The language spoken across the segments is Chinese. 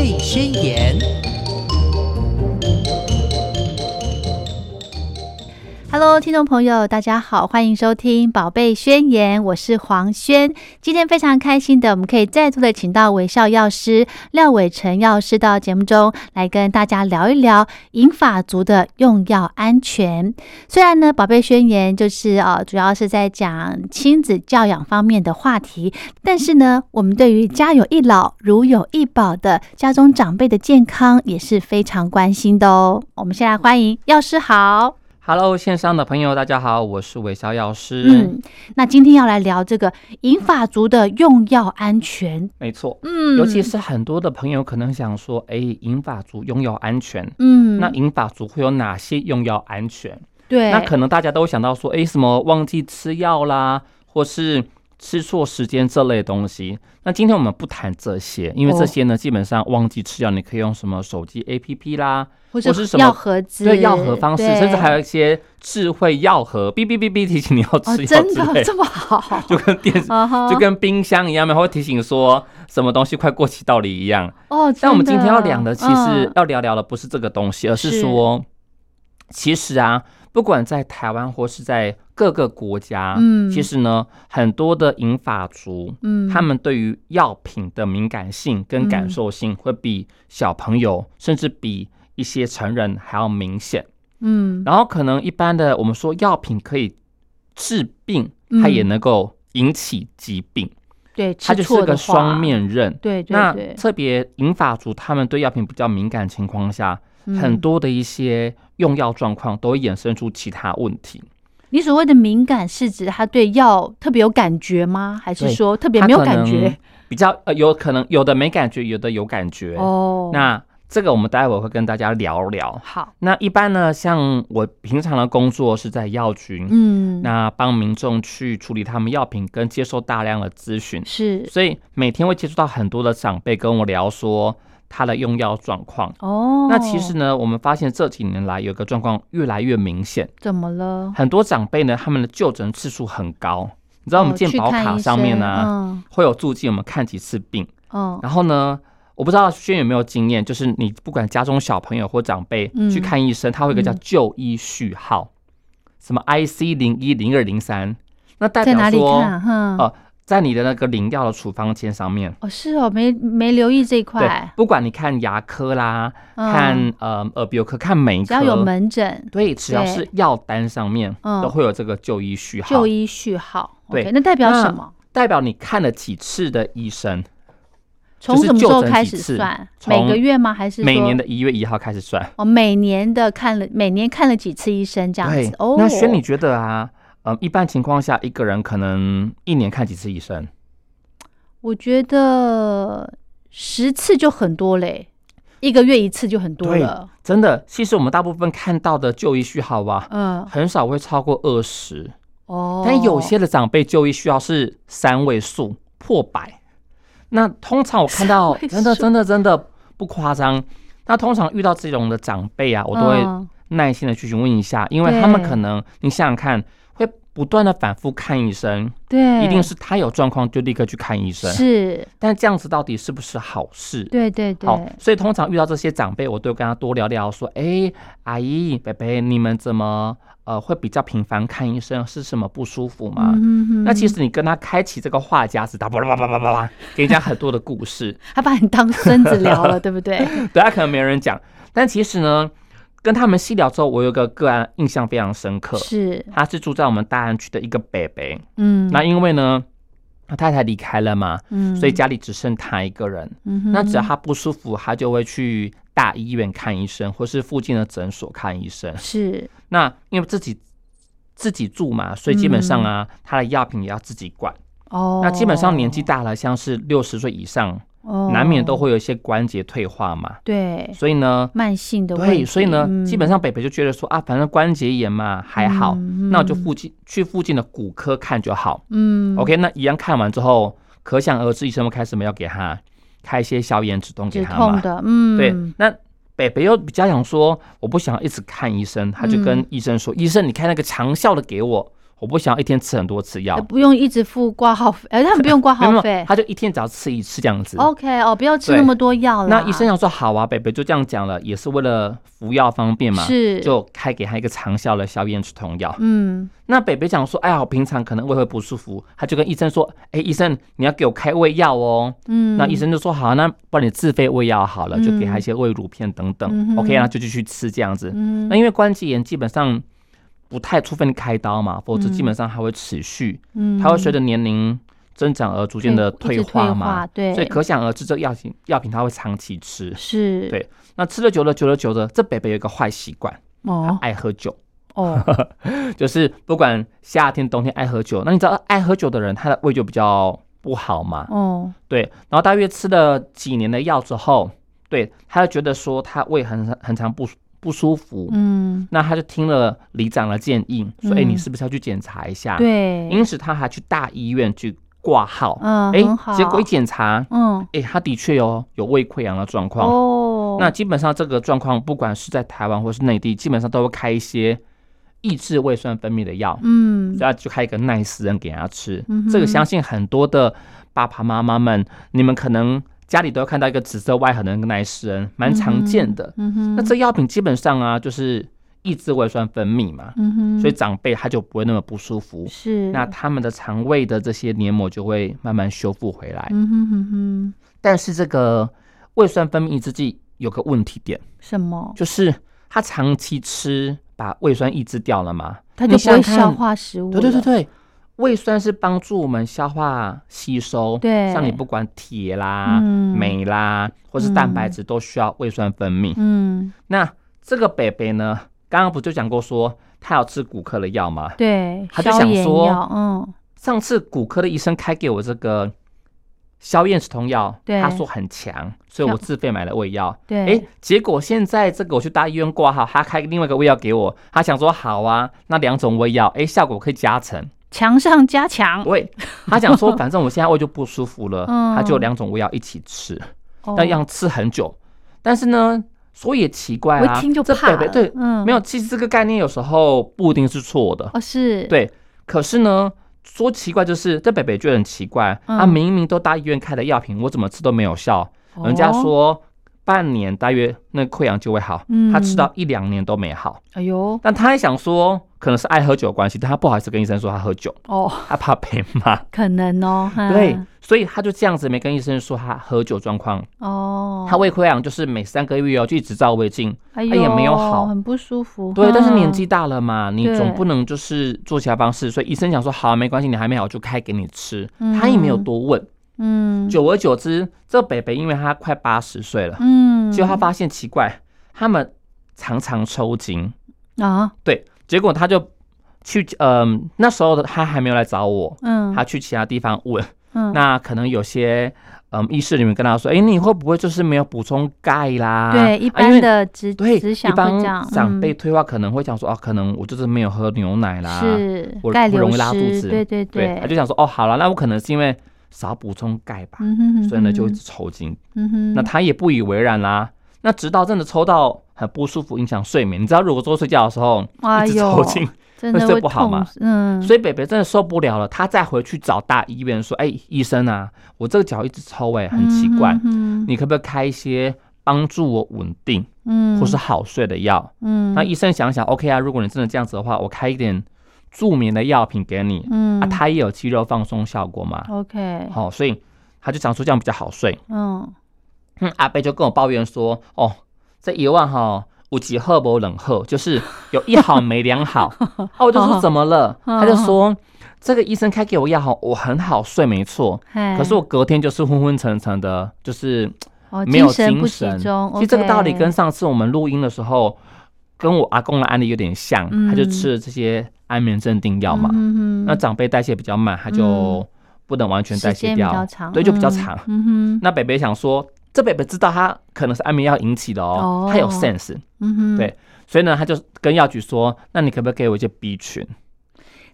贝宣言》。Hello，听众朋友，大家好，欢迎收听《宝贝宣言》，我是黄轩。今天非常开心的，我们可以再度的请到微笑药师廖伟成药师到节目中来跟大家聊一聊银发族的用药安全。虽然呢，《宝贝宣言》就是呃，主要是在讲亲子教养方面的话题，但是呢，我们对于家有一老如有一宝的家中长辈的健康也是非常关心的哦。我们先来欢迎药师好。Hello，线上的朋友，大家好，我是韦小药师。嗯，那今天要来聊这个银发族的用药安全。没错，嗯，尤其是很多的朋友可能想说，哎，银发族用药安全，嗯，那银发族会有哪些用药安全？对，那可能大家都想到说，哎，什么忘记吃药啦，或是吃错时间这类东西。那今天我们不谈这些，因为这些呢，基本上忘记吃药，你可以用什么手机 APP 啦。或者是什么药盒子，对药盒方式，甚至还有一些智慧药盒，哔哔哔哔提醒你要吃药真的这么好，就跟电视，就跟冰箱一样，会提醒说什么东西快过期到了一样。哦，但我们今天要聊的，其实要聊聊的不是这个东西，而是。说，其实啊，不管在台湾或是在各个国家，嗯，其实呢，很多的银发族，嗯，他们对于药品的敏感性跟感受性，会比小朋友，甚至比一些成人还要明显，嗯，然后可能一般的我们说药品可以治病，它也能够引起疾病，对，它就是个双面刃，对，那特别银发族他们对药品比较敏感情况下，很多的一些用药状况都会衍生出其他问题。你所谓的敏感是指他对药特别有感觉吗？还是说特别没有感觉？比较呃，有可能有的没感觉，有的有感觉哦，那。这个我们待会会跟大家聊聊。好，那一般呢，像我平常的工作是在药局，嗯，那帮民众去处理他们药品跟接受大量的咨询，是，所以每天会接触到很多的长辈跟我聊说他的用药状况。哦，那其实呢，我们发现这几年来有个状况越来越明显。怎么了？很多长辈呢，他们的就诊次数很高。你知道我们健保卡上面呢会有注记，我们看几次病。嗯，然后呢？我不知道轩有没有经验，就是你不管家中小朋友或长辈去看医生，他会有个叫就医序号，什么 IC 零一零二零三，那代表说，呃，在你的那个领药的处方签上面。哦，是哦，没没留意这一块。不管你看牙科啦，看呃耳鼻喉科，看每一科，只要有门诊，对，只要是药单上面都会有这个就医序号。就医序号，对，那代表什么？代表你看了几次的医生。从什么时候开始算？每个月吗？还是每年的一月一号开始算？哦，每年的看了，每年看了几次医生这样子。哦，那轩，你觉得啊？呃，一般情况下，一个人可能一年看几次医生？我觉得十次就很多嘞，一个月一次就很多了。真的，其实我们大部分看到的就医序号吧，嗯，很少会超过二十。哦，但有些的长辈就医序号是三位数，破百。那通常我看到真的真的真的不夸张。那通常遇到这种的长辈啊，我都会耐心的去询问一下，因为他们可能你想想看，会不断的反复看医生，对，一定是他有状况就立刻去看医生，是。但这样子到底是不是好事？对对对。好，所以通常遇到这些长辈，我都跟他多聊聊，说，哎，阿姨、伯伯，你们怎么？呃，会比较频繁看医生是什么不舒服吗？嗯那其实你跟他开启这个话匣子，他叭叭叭叭叭叭，给你讲很多的故事，他把你当孙子聊了，对不对？对他可能没人讲，但其实呢，跟他们细聊之后，我有个个案印象非常深刻，是。他是住在我们大安区的一个伯伯，嗯，那因为呢，他太太离开了嘛，嗯，所以家里只剩他一个人，嗯，那只要他不舒服，他就会去。大医院看医生，或是附近的诊所看医生。是，那因为自己自己住嘛，所以基本上啊，他的药品也要自己管。哦，那基本上年纪大了，像是六十岁以上，难免都会有一些关节退化嘛。对，所以呢，慢性的对，所以呢，基本上北北就觉得说啊，反正关节炎嘛还好，那我就附近去附近的骨科看就好。嗯，OK，那一样看完之后，可想而知，医生们开始没有给他。开一些消炎止痛给他嘛？嗯，对。那北北又比较想说，我不想一直看医生，他就跟医生说：“医生，你开那个长效的给我。”我不想要一天吃很多次药，不用一直付挂号费，哎，他们不用挂号费，他就一天只要吃一次这样子。OK，哦，不要吃那么多药了。那医生要说好啊，北北就这样讲了，也是为了服药方便嘛，是，就开给他一个长效的消炎止痛药。嗯，那北北讲说，哎呀，我平常可能胃会不舒服，他就跟医生说，哎，医生你要给我开胃药哦。嗯，那医生就说好，那帮你自费胃药好了，就给他一些胃乳片等等。OK，那就继续吃这样子。嗯，那因为关节炎基本上。不太，除非你开刀嘛，否则基本上还会持续，嗯，它会随着年龄增长而逐渐的退化嘛，对，所以可想而知，这药品药品它会长期吃，是，对，那吃了久了，久了久了，这北北有一个坏习惯，哦，爱喝酒，哦，就是不管夏天冬天爱喝酒，那你知道爱喝酒的人他的胃就比较不好嘛，哦，对，然后大约吃了几年的药之后，对，他就觉得说他胃很很常不。不舒服，嗯，那他就听了里长的建议，说：“哎，你是不是要去检查一下？”对，因此他还去大医院去挂号，嗯，哎，结果一检查，嗯，哎，他的确有有胃溃疡的状况，哦，那基本上这个状况，不管是在台湾或是内地，基本上都会开一些抑制胃酸分泌的药，嗯，所以就开一个奈斯人给他吃，嗯这个相信很多的爸爸妈妈们，你们可能。家里都要看到一个紫色外盒的那个奈斯恩，蛮常见的。那这药品基本上啊，就是抑制胃酸分泌嘛，所以长辈他就不会那么不舒服。是，那他们的肠胃的这些黏膜就会慢慢修复回来。但是这个胃酸分泌抑制剂有个问题点，什么？就是他长期吃，把胃酸抑制掉了嘛，他就不会消化食物。对对对对。胃酸是帮助我们消化吸收，对，像你不管铁啦、镁啦，或是蛋白质，都需要胃酸分泌。嗯，那这个北北呢，刚刚不就讲过说他要吃骨科的药吗？对，他就想说，嗯，上次骨科的医生开给我这个消炎止痛药，他说很强，所以我自费买了胃药。对，哎，结果现在这个我去大医院挂号，他开另外一个胃药给我，他想说好啊，那两种胃药，哎，效果可以加成。强上加强，喂，他讲说，反正我现在胃就不舒服了，他就两种胃药一起吃，但要吃很久。但是呢，说也奇怪啊，一听就怕。对，嗯，没有，其实这个概念有时候不一定是错的。哦，是，对。可是呢，说奇怪就是这北北就很奇怪，他明明都大医院开的药品，我怎么吃都没有效。人家说半年大约那溃疡就会好，他吃到一两年都没好。哎呦，但他还想说。可能是爱喝酒的关系，但他不好意思跟医生说他喝酒。哦，他怕被骂。可能哦，对，所以他就这样子没跟医生说他喝酒状况。哦。他胃溃疡就是每三个月哦就一直照胃镜，他也没有好，很不舒服。对，但是年纪大了嘛，你总不能就是做其他方式，所以医生讲说好没关系，你还没好就开给你吃，他也没有多问。嗯，久而久之，这北北因为他快八十岁了，嗯，结果他发现奇怪，他们常常抽筋。啊，对。结果他就去，嗯，那时候他还没有来找我，嗯，他去其他地方问，嗯，那可能有些，嗯，医师里面跟他说，哎，你会不会就是没有补充钙啦？对，一般的只对，一般长辈退化可能会讲说，哦，可能我就是没有喝牛奶啦，是，我不容易拉肚子，对对对，他就想说，哦，好了，那我可能是因为少补充钙吧，所以呢就一直抽筋，嗯哼，那他也不以为然啦。那直到真的抽到很不舒服，影响睡眠。你知道，如果说睡觉的时候一直抽筋，会睡不好吗？嗯，所以北北真的受不了了，他再回去找大医院说：“哎，医生啊，我这个脚一直抽，哎，很奇怪，你可不可以开一些帮助我稳定，嗯，或是好睡的药？嗯，那医生想想，OK 啊，如果你真的这样子的话，我开一点助眠的药品给你，嗯，啊，它也有肌肉放松效果嘛，OK，好，所以他就讲说这样比较好睡，嗯。阿贝就跟我抱怨说：“哦，这一万哈，五级赫伯冷赫，就是有一好没两好。”我就说：“怎么了？”他就说：“这个医生开给我药哈，我很好睡，没错。可是我隔天就是昏昏沉沉的，就是没有精神。其实这个道理跟上次我们录音的时候，跟我阿公的案例有点像。他就吃了这些安眠镇定药嘛。那长辈代谢比较慢，他就不能完全代谢掉，对，就比较长。那北北想说。”这北北知道他可能是安眠药引起的哦，他有 sense，嗯哼，对，所以呢，他就跟药局说：“那你可不可以给我一些 B 群？”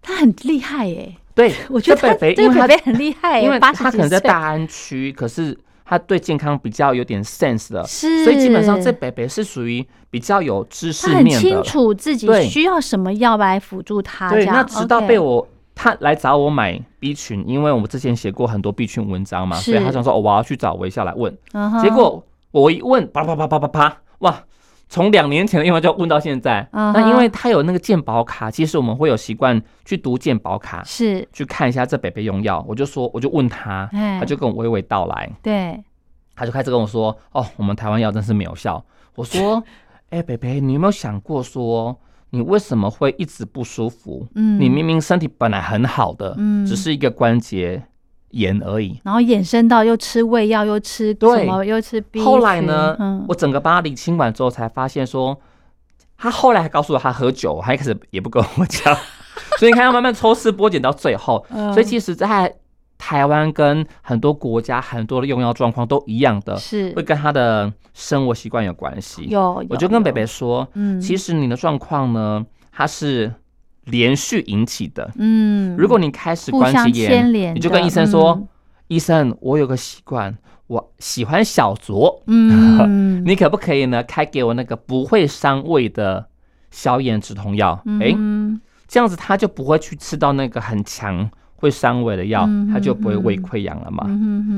他很厉害耶，对，我觉得北北，因为北北很厉害，因为他可能在大安区，可是他对健康比较有点 sense 的，是，所以基本上这北北是属于比较有知识面的，很清楚自己需要什么药来辅助他。对，那直到被我他来找我买 B 群，因为我们之前写过很多 B 群文章嘛，所以他想说哦，我要去找微笑来问。结果我一问，啪啪啪啪啪啪，哇！从两年前的用药就问到现在，那因为他有那个健保卡，其实我们会有习惯去读健保卡，是去看一下这北北用药。我就说，我就问他，他就跟我娓娓道来，对，他就开始跟我说，哦，我们台湾药真是没有效。我说，哎，北北，你有没有想过说，你为什么会一直不舒服？嗯，你明明身体本来很好的，嗯，只是一个关节。炎而已，然后衍生到又吃胃药，又吃什么，又吃 B。后来呢，我整个把他理清完之后，才发现说，他后来还告诉我他喝酒，还开始也不跟我讲，所以你看要慢慢抽丝剥茧到最后。所以其实，在台湾跟很多国家很多的用药状况都一样的，是。会跟他的生活习惯有关系。有，我就跟北北说，嗯，其实你的状况呢，它是。连续引起的，嗯，如果你开始关节炎，你就跟医生说，医生，我有个习惯，我喜欢小酌，嗯，你可不可以呢，开给我那个不会伤胃的消炎止痛药？哎，这样子他就不会去吃到那个很强会伤胃的药，它就不会胃溃疡了嘛。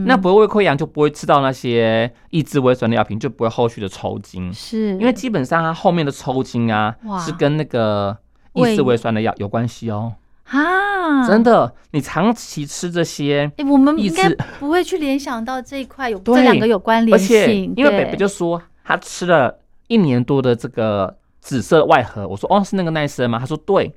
那不会胃溃疡，就不会吃到那些抑制胃酸的药品，就不会后续的抽筋。是因为基本上它后面的抽筋啊，是跟那个。抑制胃酸的药有关系哦，啊，真的，你长期吃这些，哎，我们应该 不会去联想到这一块有这两个有关联性。因为北北就说他吃了一年多的这个紫色外盒，我说哦是那个奈森吗？他说对，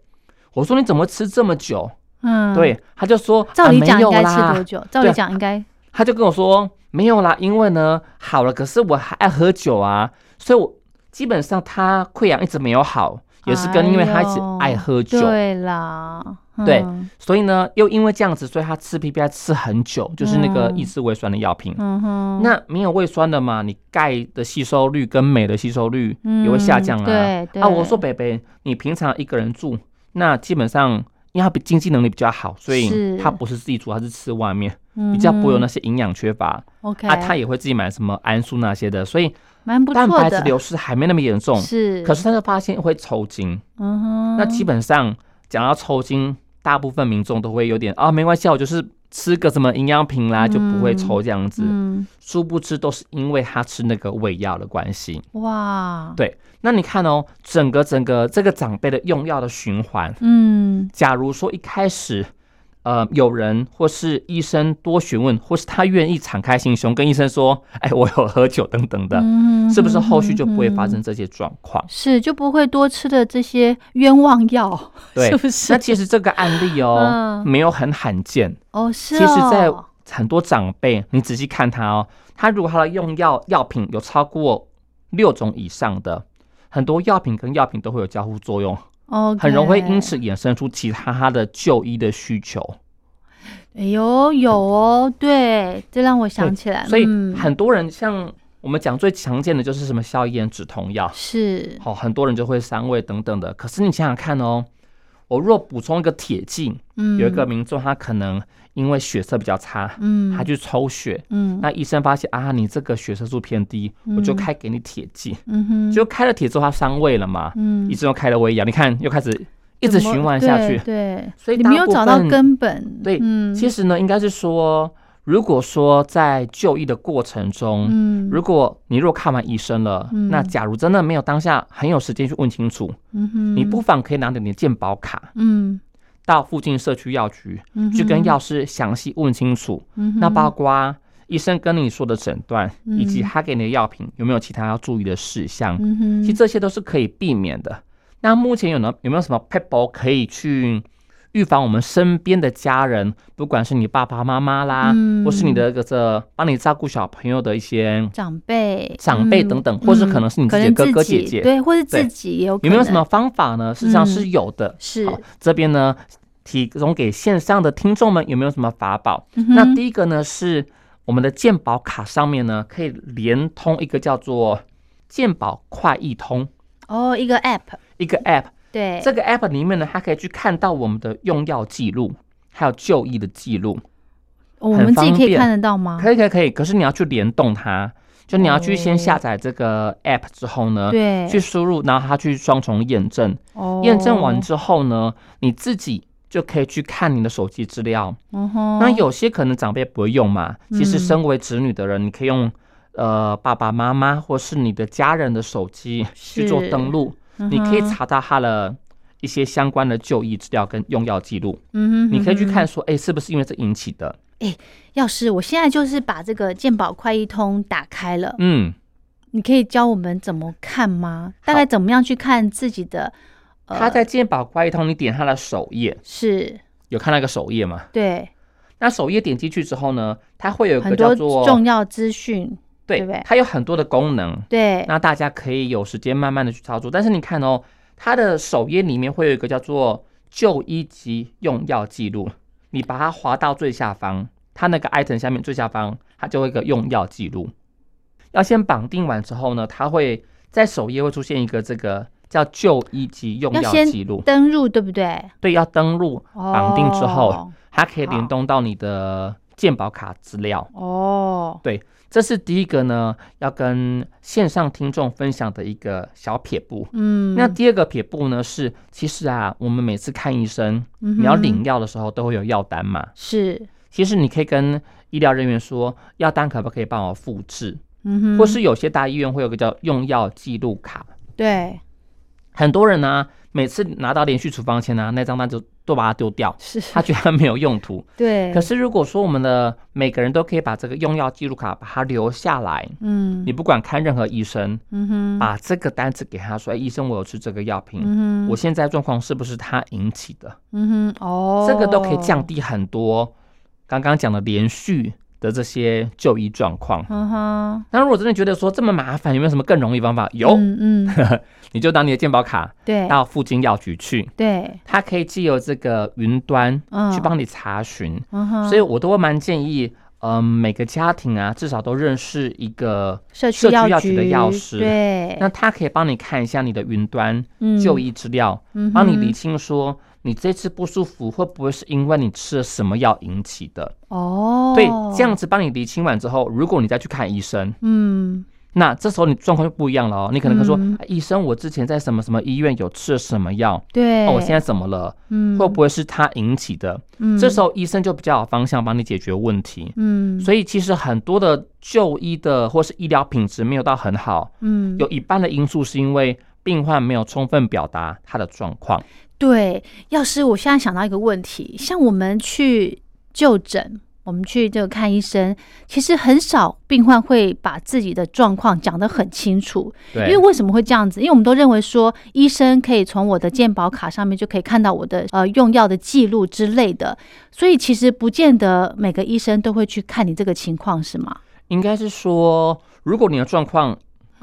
我说你怎么吃这么久？嗯，对，他就说照理讲应该吃多久？照理讲应该，他就跟我说没有啦，因为呢好了，可是我还爱喝酒啊，所以我基本上他溃疡一直没有好。也是跟因为他一直爱喝酒，对啦，对，所以呢，又因为这样子，所以他吃 PPI 吃很久，就是那个抑制胃酸的药品。嗯哼，那没有胃酸的嘛，你钙的吸收率跟镁的吸收率也会下降啊。对对。啊，我说北北，你平常一个人住，那基本上因为他比经济能力比较好，所以他不是自己煮，他是吃外面，比较不会有那些营养缺乏。OK，啊，他也会自己买什么安素那些的，所以。蛮不错的，蛋白质流失还没那么严重，是。可是他就发现会抽筋，嗯哼。那基本上讲到抽筋，大部分民众都会有点啊，没关系，我就是吃个什么营养品啦，就不会抽这样子。嗯。殊不知都是因为他吃那个胃药的关系。哇。对，那你看哦，整个整个这个长辈的用药的循环，嗯，假如说一开始。呃，有人或是医生多询问，或是他愿意敞开心胸跟医生说：“哎，我有喝酒等等的，是不是后续就不会发生这些状况？是就不会多吃的这些冤枉药，对，是不是？那其实这个案例哦，没有很罕见哦，是。其实，在很多长辈，你仔细看他哦，他如果他的用药药品有超过六种以上的，很多药品跟药品都会有交互作用。哦，很容易因此衍生出其他他的就医的需求。哎呦，有哦，对，这让我想起来。所以很多人像我们讲最常见的就是什么消炎止痛药，是好，很多人就会伤胃等等的。可是你想想看哦，我若补充一个铁剂，嗯，有一个民众他可能。因为血色比较差，嗯，他去抽血，嗯，那医生发现啊，你这个血色素偏低，我就开给你铁剂，嗯哼，就开了铁之后他伤胃了嘛，嗯，医生又开了胃药，你看又开始一直循环下去，对，所以你没有找到根本，对，其实呢，应该是说，如果说在就医的过程中，嗯，如果你若看完医生了，那假如真的没有当下很有时间去问清楚，嗯哼，你不妨可以拿着你的健保卡，嗯。到附近社区药局去跟药师详细问清楚，那包括医生跟你说的诊断，以及他给你的药品有没有其他要注意的事项，其实这些都是可以避免的。那目前有呢有没有什么 p e p l 可以去预防我们身边的家人，不管是你爸爸妈妈啦，或是你的个这帮你照顾小朋友的一些长辈、长辈等等，或是可能是你自己的哥哥姐姐，对，或是自己有有没有什么方法呢？事实上是有的，是。这边呢。提供给线上的听众们有没有什么法宝？那第一个呢是我们的健保卡上面呢可以连通一个叫做健保快易通。哦，一个 App，一个 App，对，这个 App 里面呢，它可以去看到我们的用药记录，还有就医的记录。我们自己可以看得到吗？可以，可以，可以。可是你要去联动它，就你要去先下载这个 app 之后呢，对，去输入，然后它去双重验证。哦，验证完之后呢，你自己就可以去看你的手机资料。嗯哼，那有些可能长辈不会用嘛，其实身为子女的人，你可以用呃爸爸妈妈或是你的家人的手机去做登录，你可以查到他的。一些相关的就医资料跟用药记录，嗯哼，你可以去看说，哎，是不是因为这引起的？哎，要是，我现在就是把这个健保快一通打开了，嗯，你可以教我们怎么看吗？大概怎么样去看自己的？他在健保快一通，你点他的首页，是有看那个首页吗？对，那首页点进去之后呢，它会有一个叫做重要资讯，对对？它有很多的功能，对，那大家可以有时间慢慢的去操作，但是你看哦。它的首页里面会有一个叫做就医及用药记录，你把它滑到最下方，它那个 item 下面最下方，它就会一个用药记录。要先绑定完之后呢，它会在首页会出现一个这个叫就医及用药记录，登录对不对？对，要登录绑定之后，它可以联动到你的健保卡资料。哦，对。这是第一个呢，要跟线上听众分享的一个小撇步。嗯，那第二个撇步呢是，其实啊，我们每次看医生，你要领药的时候都会有药单嘛。是，其实你可以跟医疗人员说，药单可不可以帮我复制？嗯哼，或是有些大医院会有个叫用药记录卡。对，很多人呢。每次拿到连续处方签呢，那张单就都把它丢掉，是他觉得没有用途。对。可是如果说我们的每个人都可以把这个用药记录卡把它留下来，嗯，你不管看任何医生，嗯哼，把这个单子给他说，哎，医生，我有吃这个药品，我现在状况是不是它引起的？嗯哼，哦，这个都可以降低很多刚刚讲的连续。的这些就医状况，那如果真的觉得说这么麻烦，有没有什么更容易方法？有，嗯，你就当你的健保卡，对，到附近药局去，对，它可以借由这个云端去帮你查询，嗯哼，所以我都会蛮建议，嗯，每个家庭啊，至少都认识一个社区药局的药师，对，那他可以帮你看一下你的云端就医资料，帮你理清说。你这次不舒服会不会是因为你吃了什么药引起的？哦，对，这样子帮你理清完之后，如果你再去看医生，嗯，那这时候你状况就不一样了哦。你可能会说，医生，我之前在什么什么医院有吃了什么药？对，哦，我现在怎么了？嗯，会不会是他引起的？嗯，这时候医生就比较有方向帮你解决问题。嗯，所以其实很多的就医的或是医疗品质没有到很好。嗯，有一半的因素是因为病患没有充分表达他的状况。对，要是我现在想到一个问题，像我们去就诊，我们去这个看医生，其实很少病患会把自己的状况讲得很清楚。对，因为为什么会这样子？因为我们都认为说，医生可以从我的健保卡上面就可以看到我的呃用药的记录之类的，所以其实不见得每个医生都会去看你这个情况，是吗？应该是说，如果你的状况。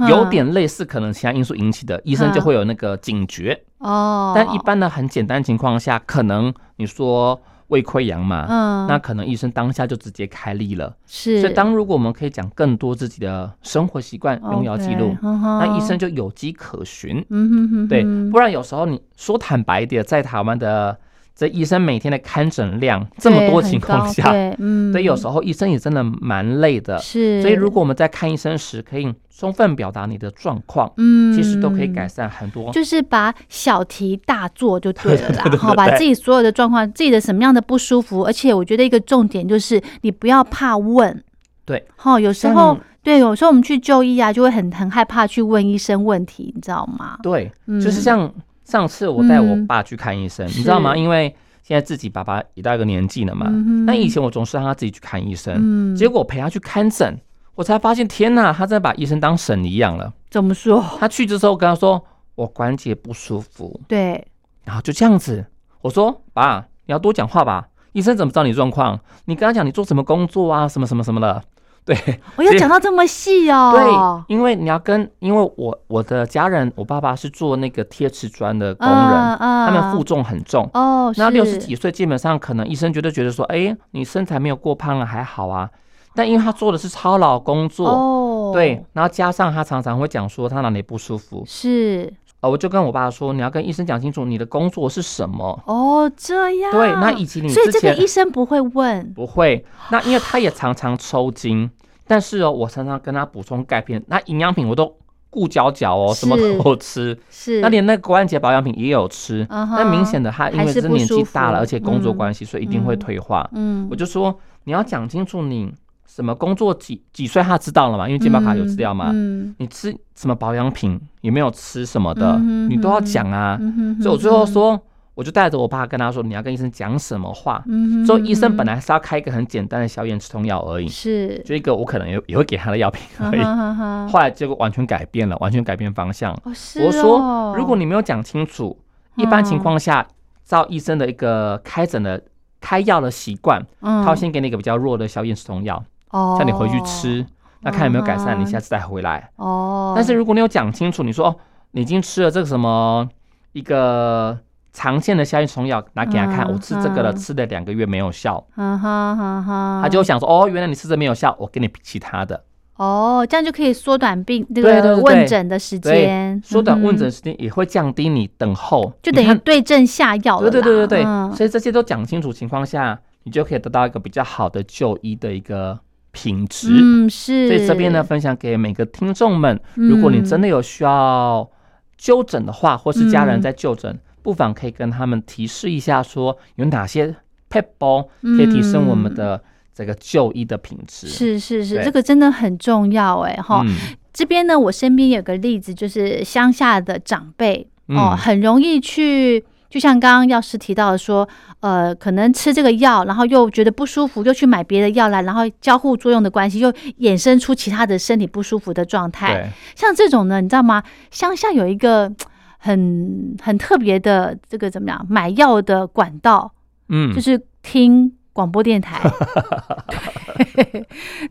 有点类似可能其他因素引起的，医生就会有那个警觉哦。但一般的很简单情况下，可能你说胃溃疡嘛，嗯，那可能医生当下就直接开立了。是，所以当如果我们可以讲更多自己的生活习惯、用药记录，那医生就有机可循。嗯哼哼，对，不然有时候你说坦白一点，在台湾的。这医生每天的看诊量这么多情况下，嗯，所以有时候医生也真的蛮累的。是，所以如果我们在看医生时，可以充分表达你的状况，嗯，其实都可以改善很多。就是把小题大做就对了啦，好，把自己所有的状况、自己的什么样的不舒服，而且我觉得一个重点就是你不要怕问。对，好，有时候对，有时候我们去就医啊，就会很很害怕去问医生问题，你知道吗？对，就是像。上次我带我爸去看医生，你知道吗？因为现在自己爸爸也到一个年纪了嘛。那以前我总是让他自己去看医生，结果陪他去看诊，我才发现天哪，他在把医生当神一样了。怎么说？他去的时候跟他说我关节不舒服，对，然后就这样子。我说爸，你要多讲话吧，医生怎么知道你状况？你跟他讲你做什么工作啊，什么什么什么的。对，我要讲到这么细哦。对，因为你要跟，因为我我的家人，我爸爸是做那个贴瓷砖的工人，他们负重很重哦。那六十几岁，基本上可能医生觉得觉得说，哎，你身材没有过胖了，还好啊。但因为他做的是操劳工作，哦，对，然后加上他常常会讲说他哪里不舒服，是，呃，我就跟我爸说，你要跟医生讲清楚你的工作是什么。哦，这样。对，那以及你所以这个医生不会问，不会。那因为他也常常抽筋，但是哦，我常常跟他补充钙片，那营养品我都顾脚脚哦，什么都吃。是。那连那关节保养品也有吃，但明显的他因为是年纪大了，而且工作关系，所以一定会退化。嗯，我就说你要讲清楚你。什么工作几几岁他知道了嘛？因为健保卡有资料嘛。嗯。你吃什么保养品？有没有吃什么的？你都要讲啊。所以我最后说，我就带着我爸跟他说，你要跟医生讲什么话。嗯所以医生本来是要开一个很简单的消炎止痛药而已。是。就一个我可能也也会给他的药品而已。后来结果完全改变了，完全改变方向。哦，是。我说，如果你没有讲清楚，一般情况下，照医生的一个开诊的开药的习惯，他会先给你一个比较弱的消炎止痛药。哦，叫你回去吃，那看有没有改善，你下次再回来。哦，但是如果你有讲清楚，你说哦，你已经吃了这个什么一个常见的消炎虫药，拿给他看，我吃这个了，吃了两个月没有效。哈哈哈，他就想说，哦，原来你吃这没有效，我给你其他的。哦，这样就可以缩短病这个问诊的时间，缩短问诊时间也会降低你等候，就等于对症下药了。对对对对对，所以这些都讲清楚情况下，你就可以得到一个比较好的就医的一个。品质，嗯是，所以这边呢分享给每个听众们，如果你真的有需要就诊的话，或是家人在就诊，不妨可以跟他们提示一下，说有哪些 p e p l 可以提升我们的这个就医的品质。是是是，这个真的很重要哎哈。这边呢，我身边有个例子，就是乡下的长辈哦，很容易去。就像刚刚药师提到的说，呃，可能吃这个药，然后又觉得不舒服，又去买别的药来，然后交互作用的关系，又衍生出其他的身体不舒服的状态。像这种呢，你知道吗？乡下有一个 很很特别的这个怎么样买药的管道，嗯，就是听。广播电台，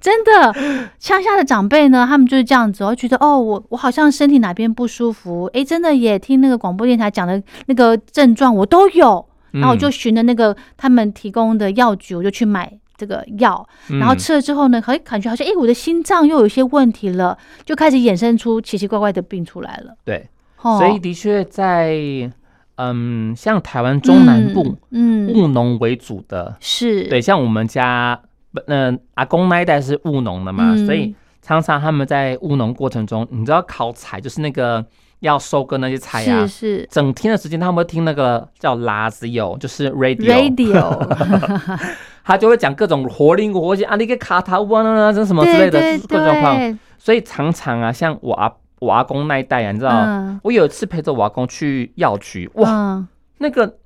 真的，乡下的长辈呢，他们就是这样子，我觉得哦，我我好像身体哪边不舒服，哎，真的也听那个广播电台讲的那个症状，我都有，然后我就循着那个他们提供的药局，我就去买这个药，然后吃了之后呢，哎，感觉好像哎，我的心脏又有一些问题了，就开始衍生出奇奇怪怪的病出来了。对，所以的确在。嗯，像台湾中南部，嗯，务农为主的，是。对。像我们家，嗯，阿公那一代是务农的嘛，所以常常他们在务农过程中，你知道烤柴就是那个要收割那些柴啊，是是，整天的时间他们会听那个叫拉子友，就是 radio，radio，他就会讲各种活灵活现啊，那个卡塔乌啊，这什么之类的各种状况，所以常常啊，像我阿。我阿公那一代啊，你知道，我有一次陪着我阿公去药局，哇，那个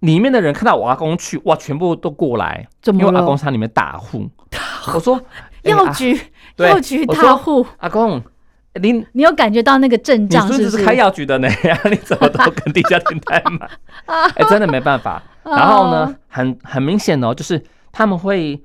里面的人看到我阿公去，哇，全部都过来，因为阿公他里面大户。我说 药局，药局大户，阿公，你你有感觉到那个阵仗？你是开药局的呢，你怎么都跟地下停太满？哎，真的没办法。然后呢，很很明显哦，就是他们会。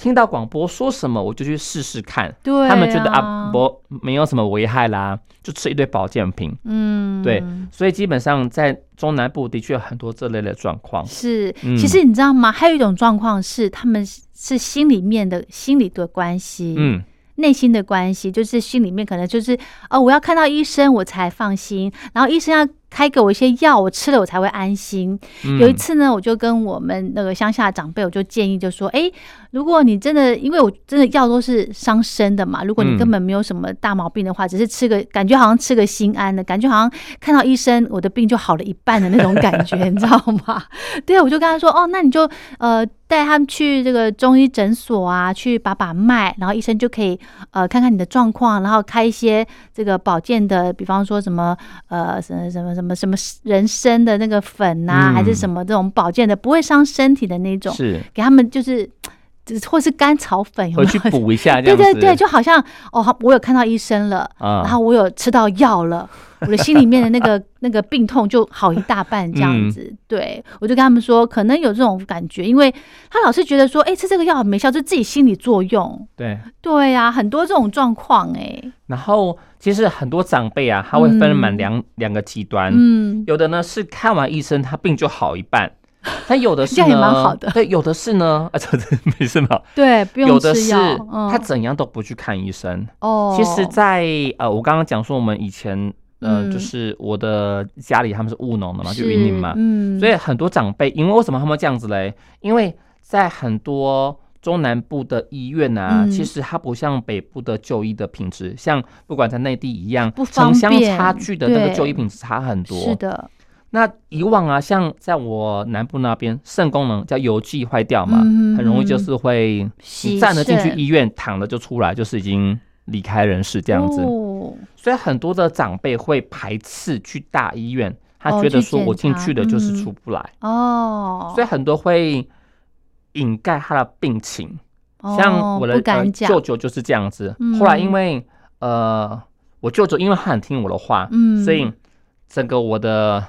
听到广播说什么，我就去试试看。对，他们觉得啊，不没有什么危害啦，就吃一堆保健品。嗯，对，所以基本上在中南部的确有很多这类的状况。是，其实你知道吗？还有一种状况是，他们是心里面的心理的关系。嗯。内心的关系，就是心里面可能就是哦，我要看到医生我才放心，然后医生要开给我一些药，我吃了我才会安心。有一次呢，我就跟我们那个乡下的长辈，我就建议就说，哎，如果你真的，因为我真的药都是伤身的嘛，如果你根本没有什么大毛病的话，只是吃个感觉好像吃个心安的感觉，好像看到医生我的病就好了一半的那种感觉，你知道吗？对，我就跟他说，哦，那你就呃。带他们去这个中医诊所啊，去把把脉，然后医生就可以呃看看你的状况，然后开一些这个保健的，比方说什么呃什么什么什么什么人参的那个粉呐，还是什么这种保健的不会伤身体的那种，是给他们就是。或是甘草粉，回去补一下。对对对，就好像哦，我有看到医生了，然后我有吃到药了，我的心里面的那个那个病痛就好一大半这样子。对我就跟他们说，可能有这种感觉，因为他老是觉得说，哎，吃这个药没效，就自己心理作用。对对呀，很多这种状况哎。然后其实很多长辈啊，他会分满两两个极端，嗯，有的呢是看完医生，他病就好一半。他有的是呢，对，有的是呢，啊，这这没事嘛。对，不用吃药。他怎样都不去看医生。哦，其实，在呃，我刚刚讲说，我们以前呃，就是我的家里他们是务农的嘛，就云林嘛，嗯，所以很多长辈，因为为什么他们这样子嘞？因为在很多中南部的医院啊，其实它不像北部的就医的品质，像不管在内地一样，城乡差距的那个就医品质差很多。是的。那以往啊，像在我南部那边，肾功能叫邮寄坏掉嘛，很容易就是会站着进去医院，躺了就出来，就是已经离开人世这样子。所以很多的长辈会排斥去大医院，他觉得说我进去的就是出不来。哦。所以很多会掩盖他的病情，像我的舅舅就是这样子。后来因为呃，我舅舅因为他很听我的话，所以整个我的。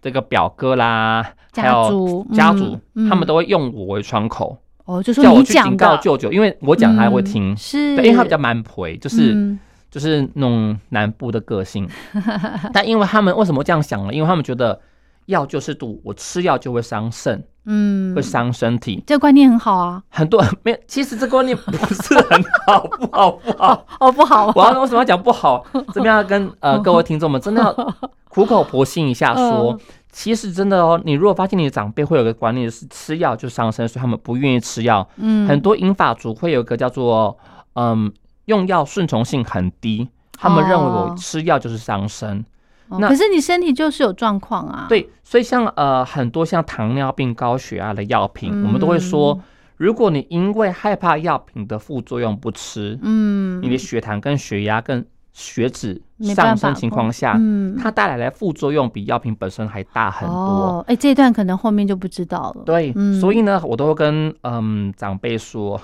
这个表哥啦，还有家族，他们都会用我为窗口哦，就说叫我去警告舅舅，因为我讲他会听，是，因为他比较蛮陪，就是就是那种南部的个性。但因为他们为什么这样想呢？因为他们觉得药就是毒，我吃药就会伤肾，嗯，会伤身体。这个观念很好啊，很多没有，其实这个观念不是很好，不好，不好，哦，不好。我要为什么要讲不好？这边要跟呃 各位听众们真的要。苦口婆心一下说，其实真的哦，你如果发现你的长辈会有个观念是吃药就伤身，所以他们不愿意吃药。嗯，很多银法族会有个叫做嗯用药顺从性很低，他们认为我吃药就是伤身。那可是你身体就是有状况啊。对，所以像呃很多像糖尿病、高血压的药品，我们都会说，如果你因为害怕药品的副作用不吃，嗯，你的血糖跟血压跟血脂上升情况下，嗯，它带来的副作用比药品本身还大很多。哎，这一段可能后面就不知道了。对，所以呢，我都会跟嗯长辈说，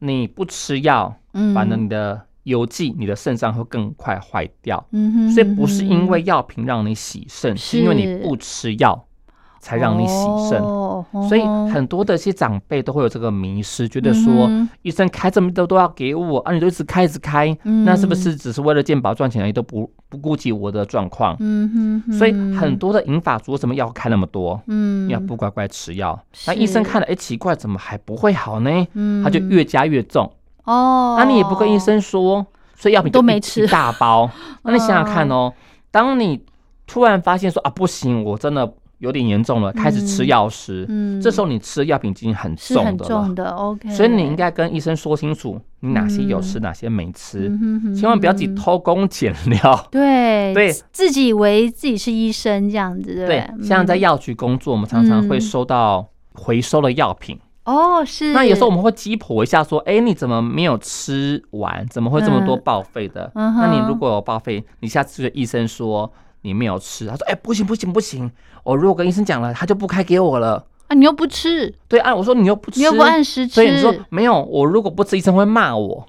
你不吃药，反正你的邮寄，你的肾脏会更快坏掉。嗯哼，所以不是因为药品让你洗肾，是因为你不吃药。才让你洗肾，所以很多的一些长辈都会有这个迷失，觉得说医生开这么多都要给我，啊，你都一直开一直开，那是不是只是为了健保赚钱而已，都不不顾及我的状况？嗯哼，所以很多的银发族为什么药开那么多？嗯，要不乖乖吃药，那医生看了，哎，奇怪，怎么还不会好呢？嗯，他就越加越重。哦，那你也不跟医生说，所以药品都没吃大包。那你想想看哦，当你突然发现说啊，不行，我真的。有点严重了，开始吃药时，嗯，这时候你吃的药品已经很重的了，很重的，OK。所以你应该跟医生说清楚，你哪些有吃，哪些没吃，千万不要自己偷工减料。对对，自己以为自己是医生这样子，对。像在药局工作，我们常常会收到回收的药品。哦，是。那有时候我们会鸡婆一下，说：“哎，你怎么没有吃完？怎么会这么多报废的？那你如果有报废，你下次医生说。”你没有吃，他说：“哎，不行不行不行，我如果跟医生讲了，他就不开给我了啊！你又不吃，对啊，我说你又不吃，你又不按时吃，所以你说没有，我如果不吃，医生会骂我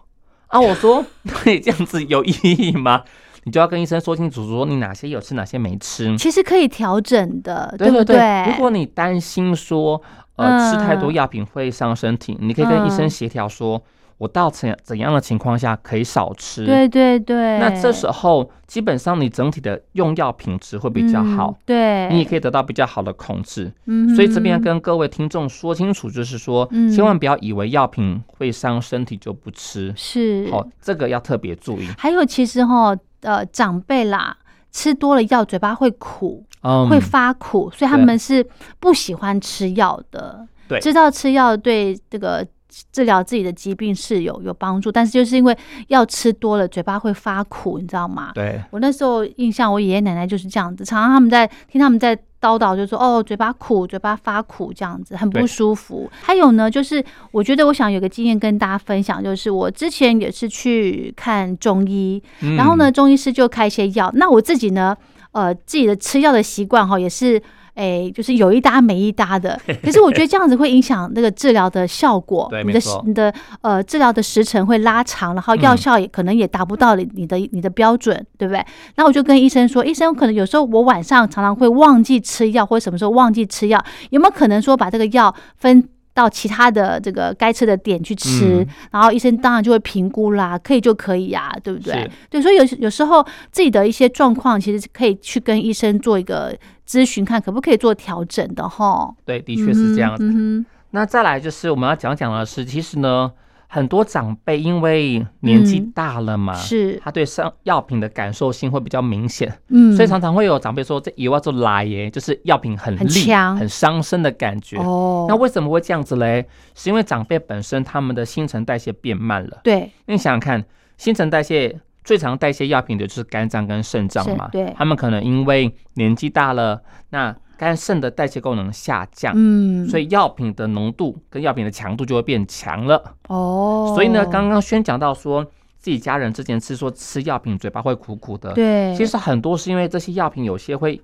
啊！我说 你这样子有意义吗？你就要跟医生说清楚，说你哪些有吃，哪些没吃，其实可以调整的，对对对？如果你担心说呃吃太多药品会伤身体，你可以跟医生协调说。”我到怎怎样的情况下可以少吃？对对对。那这时候基本上你整体的用药品质会比较好，对，你也可以得到比较好的控制。嗯，所以这边跟各位听众说清楚，就是说，千万不要以为药品会伤身体就不吃。是，好，这个要特别注意。还有，其实哈，呃，长辈啦，吃多了药嘴巴会苦，会发苦，所以他们是不喜欢吃药的。对，知道吃药对这个。治疗自己的疾病是有有帮助，但是就是因为药吃多了，嘴巴会发苦，你知道吗？对我那时候印象，我爷爷奶奶就是这样子，常常他们在听他们在叨叨，就说哦，嘴巴苦，嘴巴发苦，这样子很不舒服。还有呢，就是我觉得我想有个经验跟大家分享，就是我之前也是去看中医，然后呢，中医师就开一些药，那我自己呢，呃，自己的吃药的习惯哈，也是。哎，就是有一搭没一搭的，可是我觉得这样子会影响那个治疗的效果，你的你的呃治疗的时程会拉长，然后药效也可能也达不到你你的你的标准，对不对？那我就跟医生说，医生可能有时候我晚上常常会忘记吃药，或者什么时候忘记吃药，有没有可能说把这个药分？到其他的这个该吃的点去吃，然后医生当然就会评估啦，可以就可以呀，对不对？对，所以有有时候自己的一些状况，其实可以去跟医生做一个咨询，看可不可以做调整的哈。对，的确是这样子。那再来就是我们要讲讲的是，其实呢，很多长辈因为年纪大了嘛，是他对上药品的感受性会比较明显，嗯，所以常常会有长辈说这以外做来耶，就是药品很厉很伤身的感觉。哦，那为什么会这样子嘞？是因为长辈本身他们的新陈代谢变慢了。对，你想想看，新陈代谢最常代谢药品的就是肝脏跟肾脏嘛，对，他们可能因为年纪大了，那。肝肾的代谢功能下降，嗯，所以药品的浓度跟药品的强度就会变强了。哦，所以呢，刚刚宣讲到说自己家人之前吃说吃药品嘴巴会苦苦的，对，其实很多是因为这些药品有些会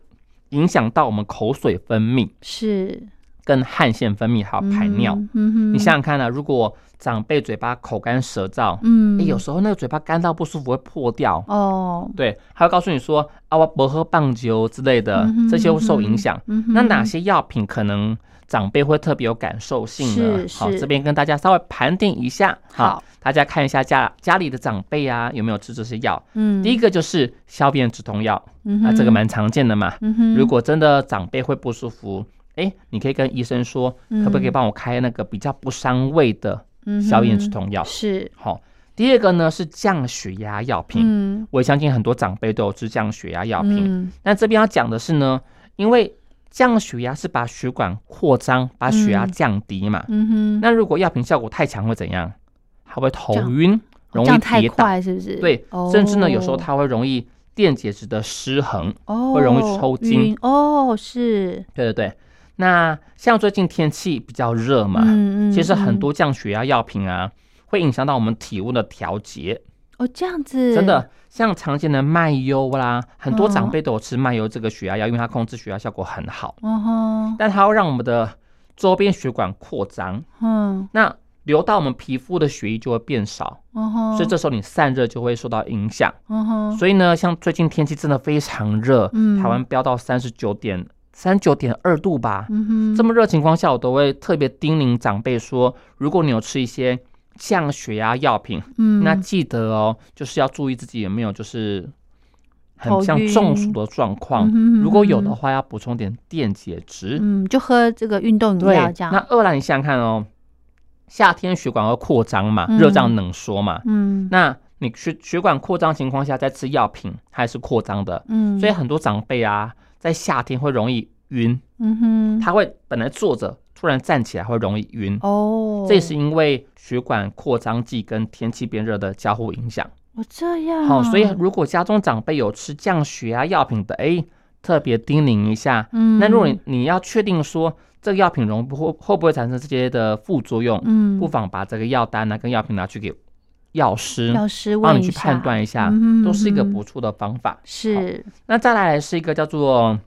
影响到我们口水分泌，是。跟汗腺分泌还有排尿。嗯哼，你想想看呢，如果长辈嘴巴口干舌燥，嗯，有时候那个嘴巴干到不舒服会破掉哦。对，还会告诉你说啊，我不喝棒酒之类的，这些会受影响。那哪些药品可能长辈会特别有感受性呢？好，这边跟大家稍微盘点一下。好，大家看一下家家里的长辈啊，有没有吃这些药？嗯，第一个就是消便止痛药，啊，这个蛮常见的嘛。如果真的长辈会不舒服，哎，你可以跟医生说，可不可以帮我开那个比较不伤胃的？消炎止痛药是好，第二个呢是降血压药品。嗯，我相信很多长辈都有吃降血压药品。那这边要讲的是呢，因为降血压是把血管扩张，把血压降低嘛。嗯哼。那如果药品效果太强会怎样？还会头晕，容易跌倒，是不是？对，甚至呢有时候它会容易电解质的失衡，哦会容易抽筋。哦，是。对对对。那像最近天气比较热嘛，嗯嗯，其实很多降血压药品啊，会影响到我们体温的调节。哦，这样子，真的，像常见的麦优啦，很多长辈都有吃麦优这个血压药，因为它控制血压效果很好。嗯哼，但它会让我们的周边血管扩张，嗯，那流到我们皮肤的血液就会变少，嗯哼，所以这时候你散热就会受到影响。嗯哼，所以呢，像最近天气真的非常热，嗯，台湾飙到三十九点。三九点二度吧，这么热情况下，我都会特别叮咛长辈说，如果你有吃一些降血压药品，嗯，那记得哦，就是要注意自己有没有就是很像中暑的状况，如果有的话，要补充点电解质，嗯，就喝这个运动饮料这样。那二来你想想看哦，夏天血管会扩张嘛，热胀冷缩嘛，嗯，那你血血管扩张情况下再吃药品，还是扩张的，嗯，所以很多长辈啊。在夏天会容易晕，嗯哼，他会本来坐着，突然站起来会容易晕哦，这是因为血管扩张剂跟天气变热的交互影响。哦，这样好，所以如果家中长辈有吃降血压药品的，哎，特别叮咛一下。嗯，那如果你你要确定说这个药品容不会会不会产生这些的副作用，嗯，不妨把这个药单呢跟药品拿去给药师，药师帮你去判断一下，都是一个不错的方法。是，那再来是一个叫做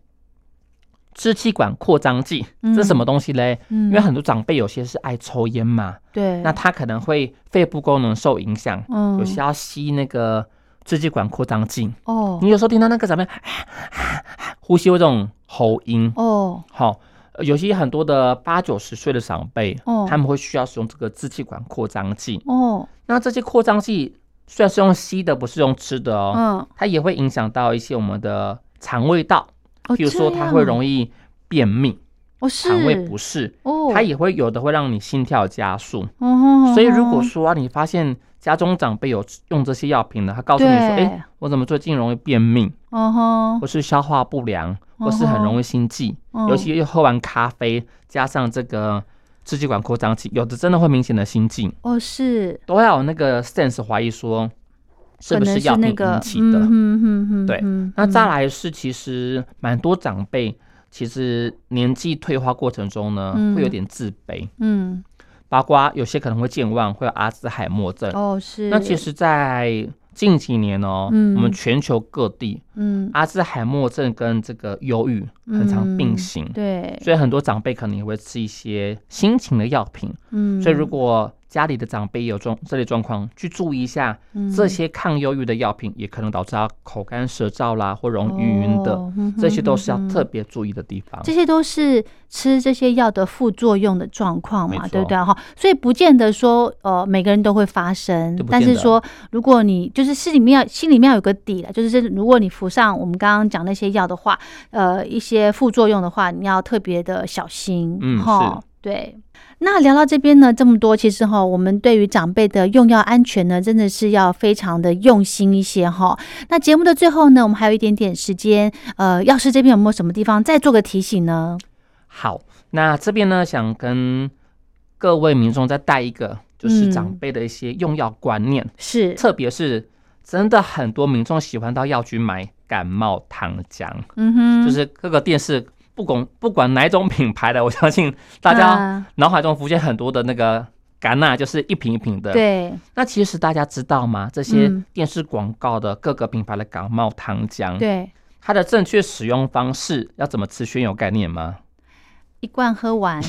支气管扩张剂，这是什么东西嘞？因为很多长辈有些是爱抽烟嘛，对，那他可能会肺部功能受影响，有些要吸那个支气管扩张剂。哦，你有时候听到那个长辈 呼吸会这种喉音。哦，好。有些很多的八九十岁的长辈，哦，他们会需要使用这个支气管扩张剂。哦，那这些扩张剂虽然是用吸的，不是用吃的哦，嗯，它也会影响到一些我们的肠胃道，比如说它会容易便秘，哦，肠胃不适，哦，它也会有的会让你心跳加速。哦，所以如果说你发现家中长辈有用这些药品的，他告诉你说，哎，我怎么最近容易便秘？哦吼，或是消化不良。或是很容易心悸，尤其又喝完咖啡，加上这个支气管扩张剂，有的真的会明显的心悸。哦，是，都要有那个 sense 怀疑说，是不是药品引起的？对，那再来是其实蛮多长辈，其实年纪退化过程中呢，会有点自卑。嗯，包括有些可能会健忘，会有阿兹海默症。哦，是。那其实，在近几年哦，我们全球各地，嗯，阿兹海默症跟这个忧郁很常并行，对，所以很多长辈可能也会吃一些心情的药品，嗯，所以如果。家里的长辈有状这类状况，去注意一下，这些抗忧郁的药品也可能导致他口干舌燥啦，或容易晕的，这些都是要特别注意的地方。这些都是吃这些药的副作用的状况嘛，对不对哈？所以不见得说呃每个人都会发生，但是说如果你就是心里面要心里面要有个底了，就是如果你服上我们刚刚讲那些药的话，呃一些副作用的话，你要特别的小心，嗯，哈。对，那聊到这边呢，这么多，其实哈，我们对于长辈的用药安全呢，真的是要非常的用心一些哈。那节目的最后呢，我们还有一点点时间，呃，药师这边有没有什么地方再做个提醒呢？好，那这边呢，想跟各位民众再带一个，就是长辈的一些用药观念，是，特别是真的很多民众喜欢到药局买感冒糖浆，嗯哼，就是各个电视。不管不管哪种品牌的，我相信大家脑海中浮现很多的那个橄榄，就是一瓶一瓶的。对。那其实大家知道吗？这些电视广告的各个品牌的感冒糖浆，对它的正确使用方式要怎么吃，宣有概念吗？一罐喝完，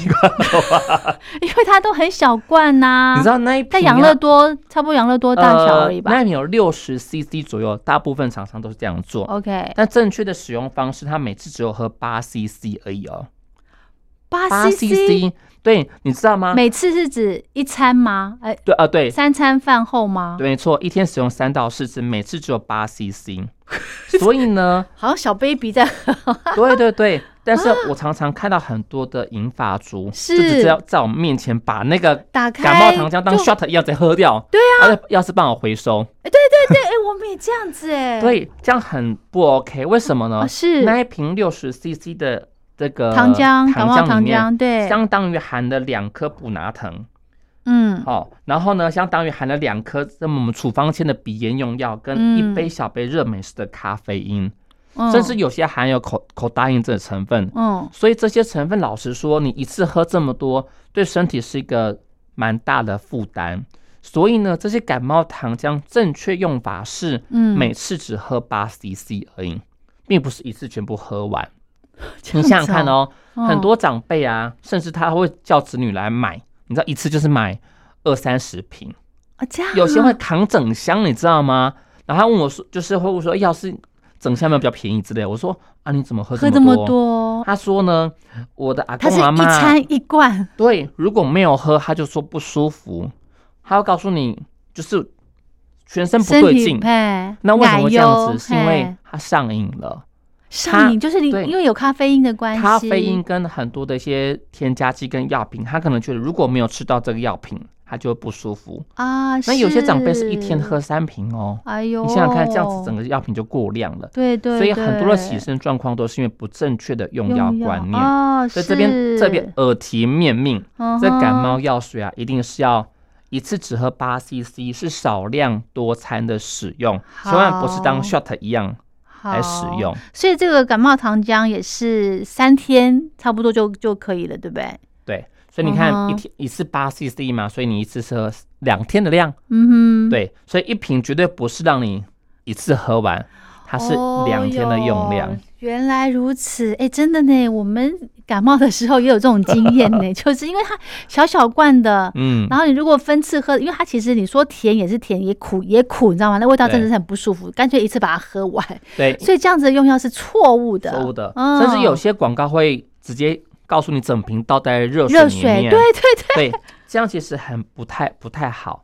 因为它都很小罐呐。你知道那一瓶在养乐多，差不多养乐多大小而已吧。那一瓶有六十 CC 左右，大部分厂商都是这样做。OK，但正确的使用方式，它每次只有喝八 CC 而已哦。八 CC，对，你知道吗？每次是指一餐吗？哎，对啊，对，三餐饭后吗？对，没错，一天使用三到四次，每次只有八 CC。所以呢，好像小 baby 在喝。对对对。但是我常常看到很多的银发族，是就只要在我面前把那个打开感冒糖浆当 shot 一样在喝掉。对啊，要是帮我回收。对对对，哎，我们也这样子哎。对，这样很不 OK。为什么呢？是那一瓶六十 CC 的这个糖浆，糖浆糖浆，对，相当于含了两颗补拿藤。嗯，好，然后呢，相当于含了两颗这么我们处方签的鼻炎用药，跟一杯小杯热美式的咖啡因。甚至有些含有口口答应这成分，嗯，所以这些成分，老实说，你一次喝这么多，对身体是一个蛮大的负担。所以呢，这些感冒糖浆正确用法是，嗯，每次只喝八 CC 而已，并不是一次全部喝完。你想想看哦，很多长辈啊，甚至他会叫子女来买，你知道一次就是买二三十瓶啊，有些会扛整箱，你知道吗？然后他问我说，就是会问说，要是。整下面比较便宜之类，我说啊，你怎么喝这么多？他说呢，我的阿公阿妈一餐一罐，对，如果没有喝，他就说不舒服，他要告诉你就是全身不对劲。那为什么会这样子？是因为他上瘾了，上瘾就是你因为有咖啡因的关系，咖啡因跟很多的一些添加剂跟药品，他可能觉得如果没有吃到这个药品。他就会不舒服啊。那有些长辈是一天喝三瓶哦。哎呦，你想想看，这样子整个药品就过量了。对对。所以很多的起身状况都是因为不正确的用药观念。哦，所以这边这边耳提面命，这感冒药水啊，一定是要一次只喝八 CC，是少量多餐的使用，千万不是当 shot 一样来使用。所以这个感冒糖浆也是三天差不多就就可以了，对不对？对。所以你看，一天一次八 CC 嘛，所以你一次是喝两天的量。嗯哼，对，所以一瓶绝对不是让你一次喝完，它是两天的用量。原来如此，哎，真的呢，我们感冒的时候也有这种经验呢，就是因为它小小罐的，嗯，然后你如果分次喝，因为它其实你说甜也是甜，也苦也苦，你知道吗？那味道真的是很不舒服，干脆一次把它喝完。对，所以这样子的用药是错误的，错误的，甚至有些广告会直接。告诉你整瓶倒在热水里面，对对对，这样其实很不太不太好。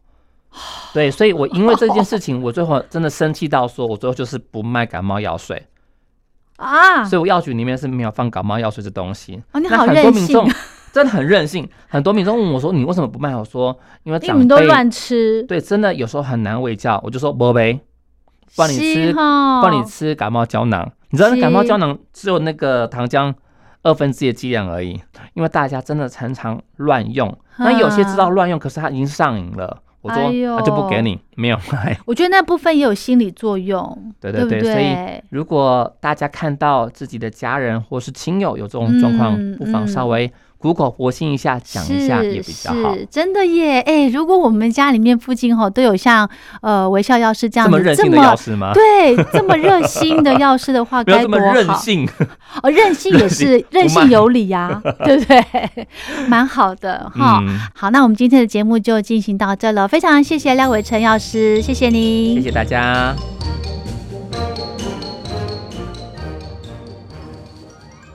对，所以我因为这件事情，我最后真的生气到说，我最后就是不卖感冒药水啊。所以我药局里面是没有放感冒药水这东西。哦，你好任性，真的很任性。很多民众问我说：“你为什么不卖？”我说：“因为长辈都乱吃。”对，真的有时候很难喂教，我就说：“宝贝，帮你吃，帮你吃感冒胶囊。你知道那感冒胶囊只有那个糖浆。”二分之一的剂量而已，因为大家真的常常乱用，那有些知道乱用，可是他已经上瘾了。我说他就不给你，没有卖。我觉得那部分也有心理作用，对对对。所以如果大家看到自己的家人或是亲友有这种状况，不妨稍微。苦口婆心一下讲一下也比较好，真的耶！哎，如果我们家里面附近哈都有像呃微笑药师这样这么任性的药师吗？对，这么热心的药师的话，该多好！任性哦，任性也 是任性有理呀，对不对？蛮好的哈。好，那我们今天的节目就进行到这了，非常谢谢廖伟成药师，谢谢您，谢谢大家。